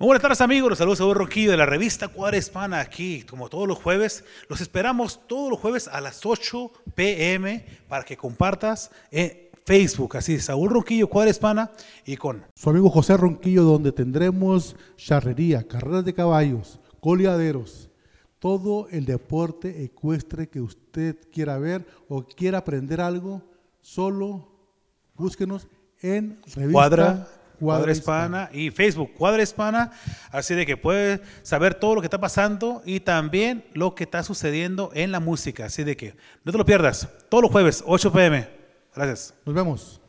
Muy buenas tardes amigos, los saludos a Roquillo de la revista Cuadra Hispana aquí, como todos los jueves. Los esperamos todos los jueves a las 8 pm para que compartas en Facebook, así Saúl Ronquillo, Cuadra Hispana y con su amigo José Ronquillo, donde tendremos charrería, carreras de caballos, coleaderos, todo el deporte ecuestre que usted quiera ver o quiera aprender algo, solo búsquenos en revista Cuadra Cuadra Hispana y Facebook Cuadra Hispana, así de que puedes saber todo lo que está pasando y también lo que está sucediendo en la música, así de que no te lo pierdas, todos los jueves, 8 pm. Gracias. Nos vemos.